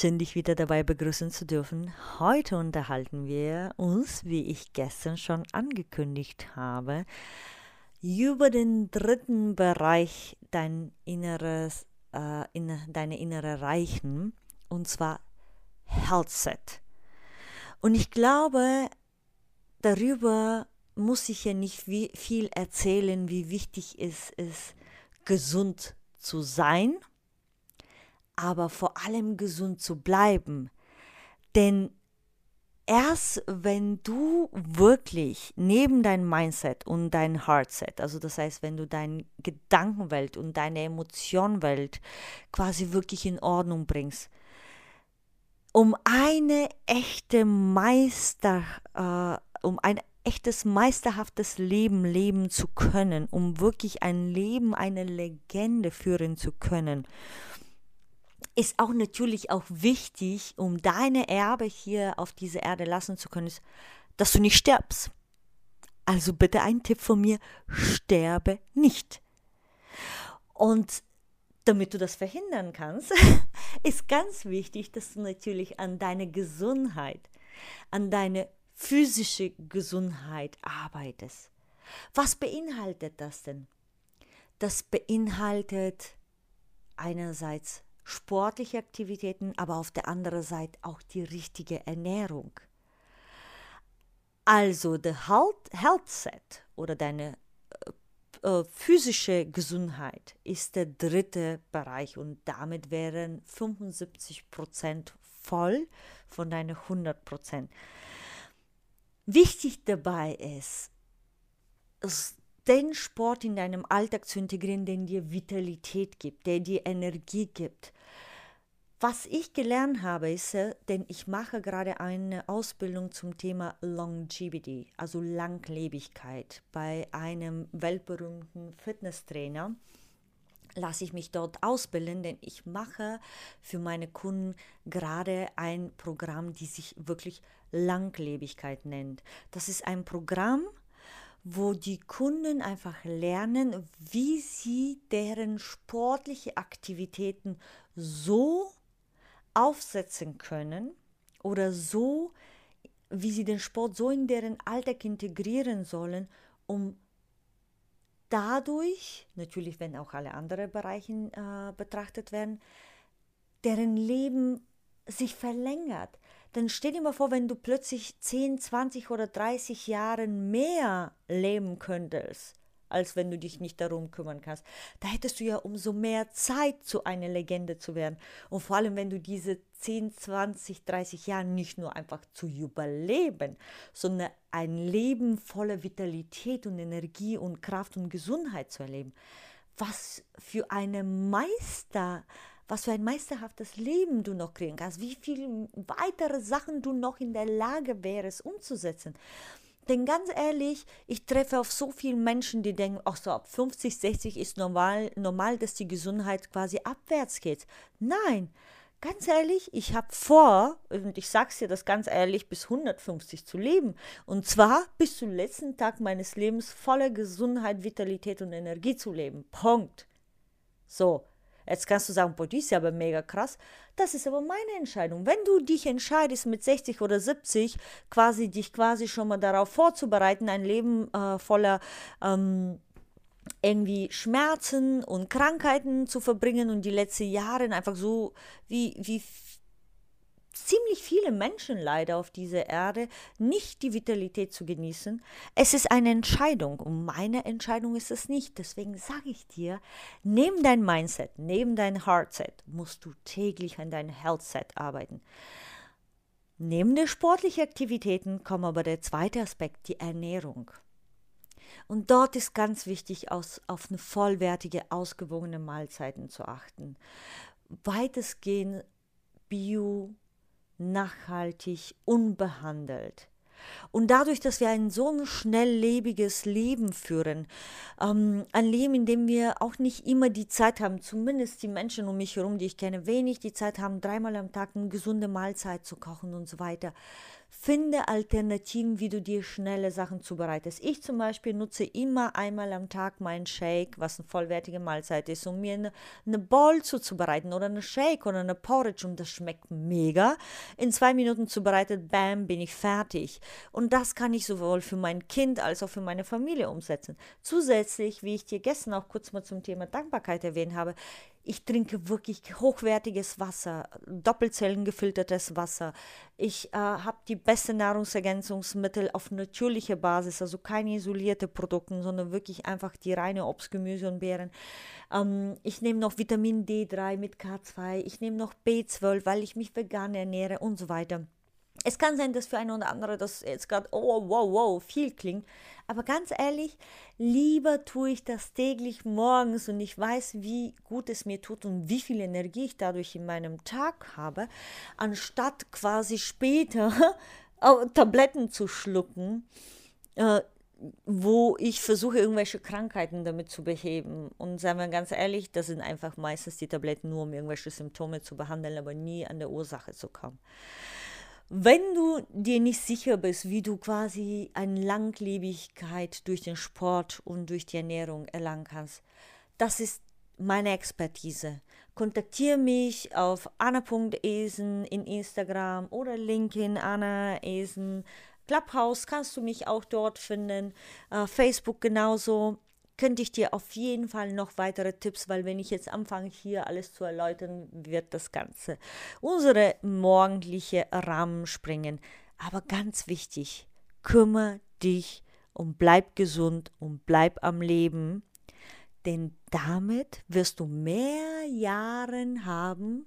Schön, dich wieder dabei begrüßen zu dürfen. Heute unterhalten wir uns, wie ich gestern schon angekündigt habe, über den dritten Bereich dein inneres, äh, in, deine innere Reichen, und zwar Health Set. Und ich glaube, darüber muss ich ja nicht viel erzählen, wie wichtig es ist, gesund zu sein aber vor allem gesund zu bleiben. Denn erst wenn du wirklich neben dein Mindset und dein Heartset, also das heißt, wenn du deine Gedankenwelt und deine Emotionenwelt quasi wirklich in Ordnung bringst, um eine echte Meister, äh, um ein echtes meisterhaftes Leben leben zu können, um wirklich ein Leben, eine Legende führen zu können, ist auch natürlich auch wichtig, um deine Erbe hier auf dieser Erde lassen zu können, ist, dass du nicht stirbst. Also bitte ein Tipp von mir, sterbe nicht. Und damit du das verhindern kannst, ist ganz wichtig, dass du natürlich an deine Gesundheit, an deine physische Gesundheit arbeitest. Was beinhaltet das denn? Das beinhaltet einerseits sportliche Aktivitäten, aber auf der anderen Seite auch die richtige Ernährung. Also der Health, Set oder deine äh, äh physische Gesundheit ist der dritte Bereich und damit wären 75 Prozent voll von deinen 100 Prozent. Wichtig dabei ist, den Sport in deinem Alltag zu integrieren, der dir Vitalität gibt, der dir Energie gibt. Was ich gelernt habe, ist, äh, denn ich mache gerade eine Ausbildung zum Thema Longevity, also Langlebigkeit, bei einem weltberühmten Fitnesstrainer lasse ich mich dort ausbilden, denn ich mache für meine Kunden gerade ein Programm, die sich wirklich Langlebigkeit nennt. Das ist ein Programm, wo die Kunden einfach lernen, wie sie deren sportliche Aktivitäten so aufsetzen können oder so, wie sie den Sport so in deren Alltag integrieren sollen, um dadurch, natürlich wenn auch alle anderen Bereiche äh, betrachtet werden, deren Leben sich verlängert. Dann stell dir mal vor, wenn du plötzlich 10, 20 oder 30 Jahre mehr leben könntest, als wenn du dich nicht darum kümmern kannst. Da hättest du ja umso mehr Zeit, zu einer Legende zu werden. Und vor allem, wenn du diese 10, 20, 30 Jahre nicht nur einfach zu überleben, sondern ein Leben voller Vitalität und Energie und Kraft und Gesundheit zu erleben. Was für eine Meister, was für ein meisterhaftes Leben du noch kriegen kannst, wie viele weitere Sachen du noch in der Lage wärst umzusetzen. Denn ganz ehrlich, ich treffe auf so viele Menschen, die denken, ach so, ab 50, 60 ist normal, normal, dass die Gesundheit quasi abwärts geht. Nein, ganz ehrlich, ich habe vor, und ich sage es dir das ganz ehrlich, bis 150 zu leben. Und zwar bis zum letzten Tag meines Lebens voller Gesundheit, Vitalität und Energie zu leben. Punkt. So, Jetzt kannst du sagen, boah, die ist ja aber mega krass. Das ist aber meine Entscheidung. Wenn du dich entscheidest, mit 60 oder 70 quasi dich quasi schon mal darauf vorzubereiten, ein Leben äh, voller ähm, irgendwie Schmerzen und Krankheiten zu verbringen und die letzten Jahre einfach so wie, wie ziemlich viele Menschen leider auf dieser Erde nicht die Vitalität zu genießen. Es ist eine Entscheidung und meine Entscheidung ist es nicht. Deswegen sage ich dir, neben dein Mindset, neben dein Heartset musst du täglich an dein Healthset arbeiten. Neben den sportlichen Aktivitäten kommt aber der zweite Aspekt, die Ernährung. Und dort ist ganz wichtig, aus, auf eine vollwertige, ausgewogene Mahlzeiten zu achten. Weitestgehend bio, nachhaltig, unbehandelt. Und dadurch, dass wir ein so ein schnelllebiges Leben führen, ähm, ein Leben, in dem wir auch nicht immer die Zeit haben, zumindest die Menschen um mich herum, die ich kenne, wenig die Zeit haben, dreimal am Tag eine gesunde Mahlzeit zu kochen und so weiter, Finde Alternativen, wie du dir schnelle Sachen zubereitest. Ich zum Beispiel nutze immer einmal am Tag meinen Shake, was eine vollwertige Mahlzeit ist, um mir eine, eine Bowl zuzubereiten oder eine Shake oder eine Porridge und das schmeckt mega. In zwei Minuten zubereitet, bam, bin ich fertig. Und das kann ich sowohl für mein Kind als auch für meine Familie umsetzen. Zusätzlich, wie ich dir gestern auch kurz mal zum Thema Dankbarkeit erwähnt habe, ich trinke wirklich hochwertiges Wasser, doppelzellengefiltertes Wasser. Ich äh, habe die beste Nahrungsergänzungsmittel auf natürlicher Basis, also keine isolierte Produkte, sondern wirklich einfach die reine Obst, Gemüse und Beeren. Ähm, ich nehme noch Vitamin D3 mit K2, ich nehme noch B12, weil ich mich vegan ernähre und so weiter. Es kann sein, dass für eine oder andere das jetzt gerade, oh, wow, wow, viel klingt. Aber ganz ehrlich, lieber tue ich das täglich morgens und ich weiß, wie gut es mir tut und wie viel Energie ich dadurch in meinem Tag habe, anstatt quasi später Tabletten zu schlucken, äh, wo ich versuche, irgendwelche Krankheiten damit zu beheben. Und sagen wir ganz ehrlich, das sind einfach meistens die Tabletten nur, um irgendwelche Symptome zu behandeln, aber nie an der Ursache zu kommen. Wenn du dir nicht sicher bist, wie du quasi eine Langlebigkeit durch den Sport und durch die Ernährung erlangen kannst, das ist meine Expertise. Kontaktiere mich auf anna.esen in Instagram oder LinkedIn Anna Esen. Clubhouse kannst du mich auch dort finden. Uh, Facebook genauso könnte ich dir auf jeden Fall noch weitere Tipps, weil wenn ich jetzt anfange, hier alles zu erläutern, wird das Ganze unsere morgendliche Rahmen springen. Aber ganz wichtig, kümmere dich und bleib gesund und bleib am Leben, denn damit wirst du mehr Jahre haben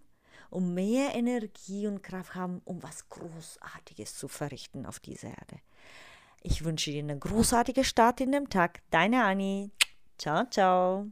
und mehr Energie und Kraft haben, um was Großartiges zu verrichten auf dieser Erde. Ich wünsche dir eine großartige Start in dem Tag. Deine Anni. Ciao, ciao.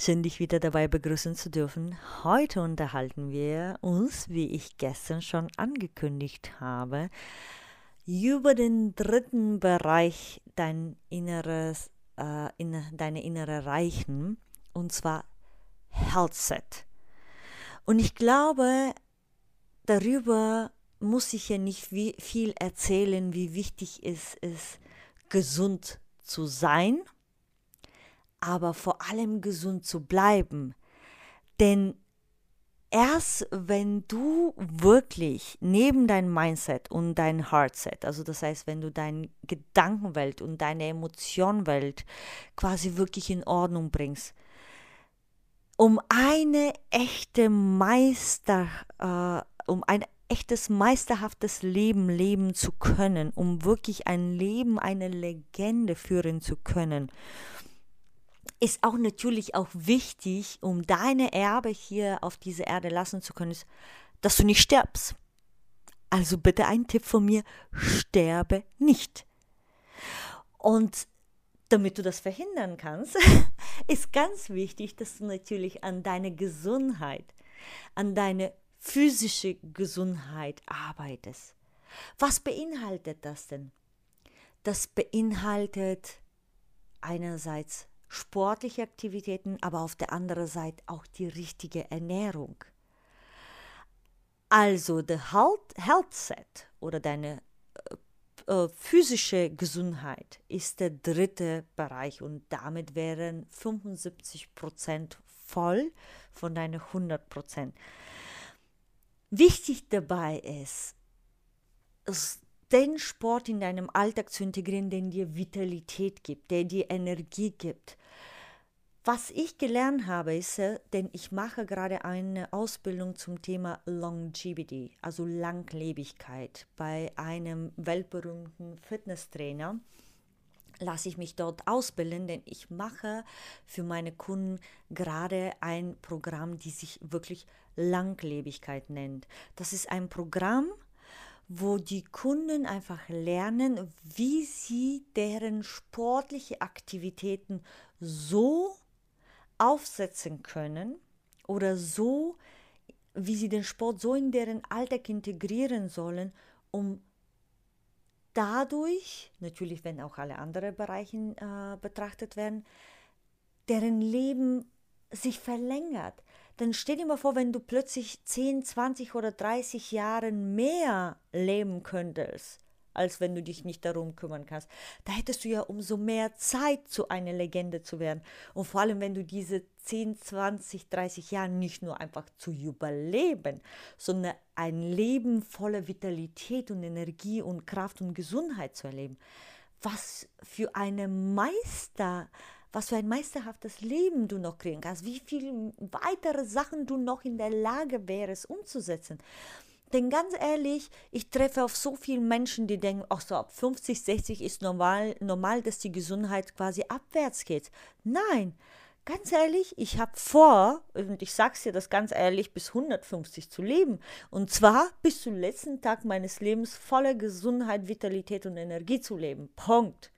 Schön, dich wieder dabei begrüßen zu dürfen. Heute unterhalten wir uns, wie ich gestern schon angekündigt habe, über den dritten Bereich dein inneres, äh, in, deine innere Reichen, und zwar Health Set. Und ich glaube, darüber muss ich ja nicht viel erzählen, wie wichtig es ist, gesund zu sein aber vor allem gesund zu bleiben. Denn erst wenn du wirklich neben dein Mindset und dein Heartset, also das heißt, wenn du deine Gedankenwelt und deine Emotionenwelt quasi wirklich in Ordnung bringst, um eine echte Meister, äh, um ein echtes meisterhaftes Leben leben zu können, um wirklich ein Leben, eine Legende führen zu können, ist auch natürlich auch wichtig, um deine Erbe hier auf dieser Erde lassen zu können, dass du nicht stirbst. Also bitte ein Tipp von mir, sterbe nicht. Und damit du das verhindern kannst, ist ganz wichtig, dass du natürlich an deine Gesundheit, an deine physische Gesundheit arbeitest. Was beinhaltet das denn? Das beinhaltet einerseits sportliche Aktivitäten, aber auf der anderen Seite auch die richtige Ernährung. Also der Health, Set oder deine äh, äh physische Gesundheit ist der dritte Bereich und damit wären 75 Prozent voll von deinen 100 Prozent. Wichtig dabei ist, den Sport in deinem Alltag zu integrieren, der dir Vitalität gibt, der dir Energie gibt. Was ich gelernt habe, ist, äh, denn ich mache gerade eine Ausbildung zum Thema Longevity, also Langlebigkeit, bei einem weltberühmten Fitnesstrainer lasse ich mich dort ausbilden, denn ich mache für meine Kunden gerade ein Programm, die sich wirklich Langlebigkeit nennt. Das ist ein Programm, wo die Kunden einfach lernen, wie sie deren sportliche Aktivitäten so aufsetzen können oder so, wie sie den Sport so in deren Alltag integrieren sollen, um dadurch, natürlich wenn auch alle anderen Bereiche äh, betrachtet werden, deren Leben sich verlängert. Dann stell dir mal vor, wenn du plötzlich 10, 20 oder 30 Jahre mehr leben könntest als wenn du dich nicht darum kümmern kannst. Da hättest du ja umso mehr Zeit, zu einer Legende zu werden. Und vor allem, wenn du diese 10, 20, 30 Jahre nicht nur einfach zu überleben, sondern ein Leben voller Vitalität und Energie und Kraft und Gesundheit zu erleben. Was für eine Meister, was für ein meisterhaftes Leben du noch kriegen kannst, wie viele weitere Sachen du noch in der Lage wärst umzusetzen. Denn ganz ehrlich, ich treffe auf so viele Menschen, die denken, ach so, ab 50, 60 ist normal, normal, dass die Gesundheit quasi abwärts geht. Nein, ganz ehrlich, ich habe vor, und ich sage dir das ganz ehrlich, bis 150 zu leben. Und zwar bis zum letzten Tag meines Lebens voller Gesundheit, Vitalität und Energie zu leben. Punkt.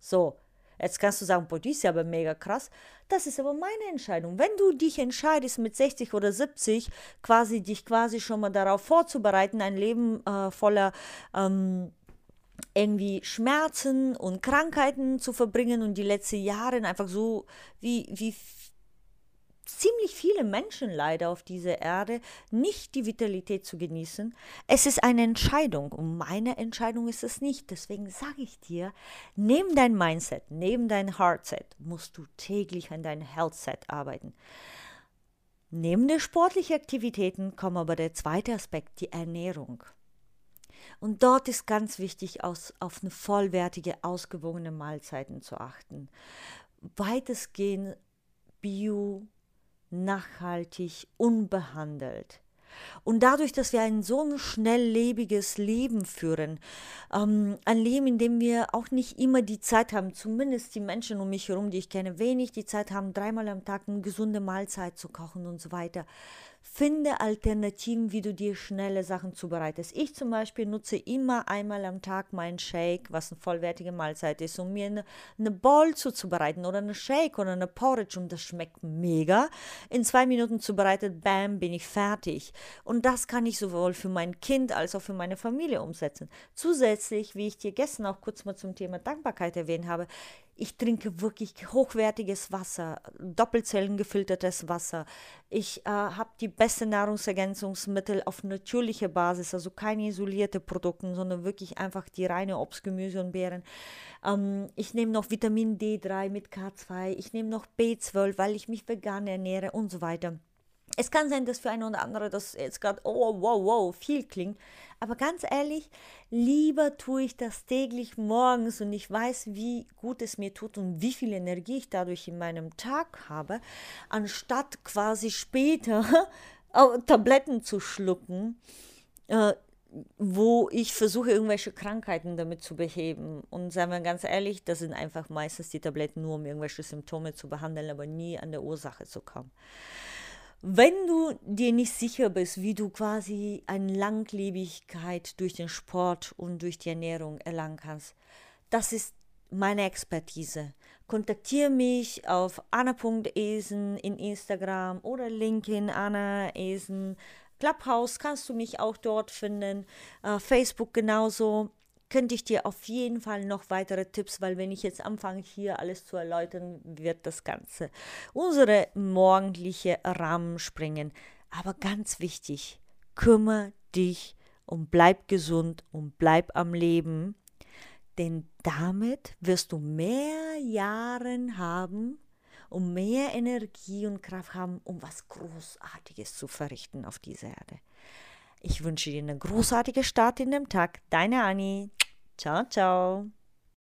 So, Jetzt kannst du sagen, boah, die ist ja aber mega krass. Das ist aber meine Entscheidung. Wenn du dich entscheidest, mit 60 oder 70 quasi dich quasi schon mal darauf vorzubereiten, ein Leben äh, voller ähm, irgendwie Schmerzen und Krankheiten zu verbringen und die letzten Jahre einfach so wie, wie ziemlich viele Menschen leider auf dieser Erde nicht die Vitalität zu genießen. Es ist eine Entscheidung und meine Entscheidung ist es nicht. Deswegen sage ich dir, neben dein Mindset, neben dein Heartset musst du täglich an dein Healthset arbeiten. Neben den sportlichen Aktivitäten kommt aber der zweite Aspekt, die Ernährung. Und dort ist ganz wichtig, aus, auf eine vollwertige, ausgewogene Mahlzeiten zu achten. Weitestgehend bio, nachhaltig, unbehandelt. Und dadurch, dass wir ein so ein schnelllebiges Leben führen, ähm, ein Leben, in dem wir auch nicht immer die Zeit haben, zumindest die Menschen um mich herum, die ich kenne, wenig die Zeit haben, dreimal am Tag eine gesunde Mahlzeit zu kochen und so weiter, Finde Alternativen, wie du dir schnelle Sachen zubereitest. Ich zum Beispiel nutze immer einmal am Tag meinen Shake, was eine vollwertige Mahlzeit ist, um mir eine, eine Bowl zuzubereiten oder eine Shake oder eine Porridge und das schmeckt mega. In zwei Minuten zubereitet, bam, bin ich fertig. Und das kann ich sowohl für mein Kind als auch für meine Familie umsetzen. Zusätzlich, wie ich dir gestern auch kurz mal zum Thema Dankbarkeit erwähnt habe, ich trinke wirklich hochwertiges Wasser, doppelzellengefiltertes Wasser. Ich äh, habe die beste Nahrungsergänzungsmittel auf natürlicher Basis, also keine isolierte Produkte, sondern wirklich einfach die reine Obst, Gemüse und Beeren. Ähm, ich nehme noch Vitamin D3 mit K2, ich nehme noch B12, weil ich mich vegan ernähre und so weiter. Es kann sein, dass für eine oder andere das jetzt gerade, oh, wow, wow, viel klingt. Aber ganz ehrlich, lieber tue ich das täglich morgens und ich weiß, wie gut es mir tut und wie viel Energie ich dadurch in meinem Tag habe, anstatt quasi später Tabletten zu schlucken, äh, wo ich versuche, irgendwelche Krankheiten damit zu beheben. Und sagen wir ganz ehrlich, das sind einfach meistens die Tabletten nur, um irgendwelche Symptome zu behandeln, aber nie an der Ursache zu kommen. Wenn du dir nicht sicher bist, wie du quasi eine Langlebigkeit durch den Sport und durch die Ernährung erlangen kannst, das ist meine Expertise. Kontaktiere mich auf anna.esen in Instagram oder LinkedIn Anna Esen. Clubhouse kannst du mich auch dort finden. Uh, Facebook genauso könnte ich dir auf jeden Fall noch weitere Tipps, weil wenn ich jetzt anfange, hier alles zu erläutern, wird das Ganze unsere morgendliche Rahmen springen. Aber ganz wichtig, kümmere dich und bleib gesund und bleib am Leben, denn damit wirst du mehr Jahre haben und mehr Energie und Kraft haben, um was Großartiges zu verrichten auf dieser Erde. Ich wünsche dir eine großartige Start in dem Tag. Deine Annie. Ciao, ciao.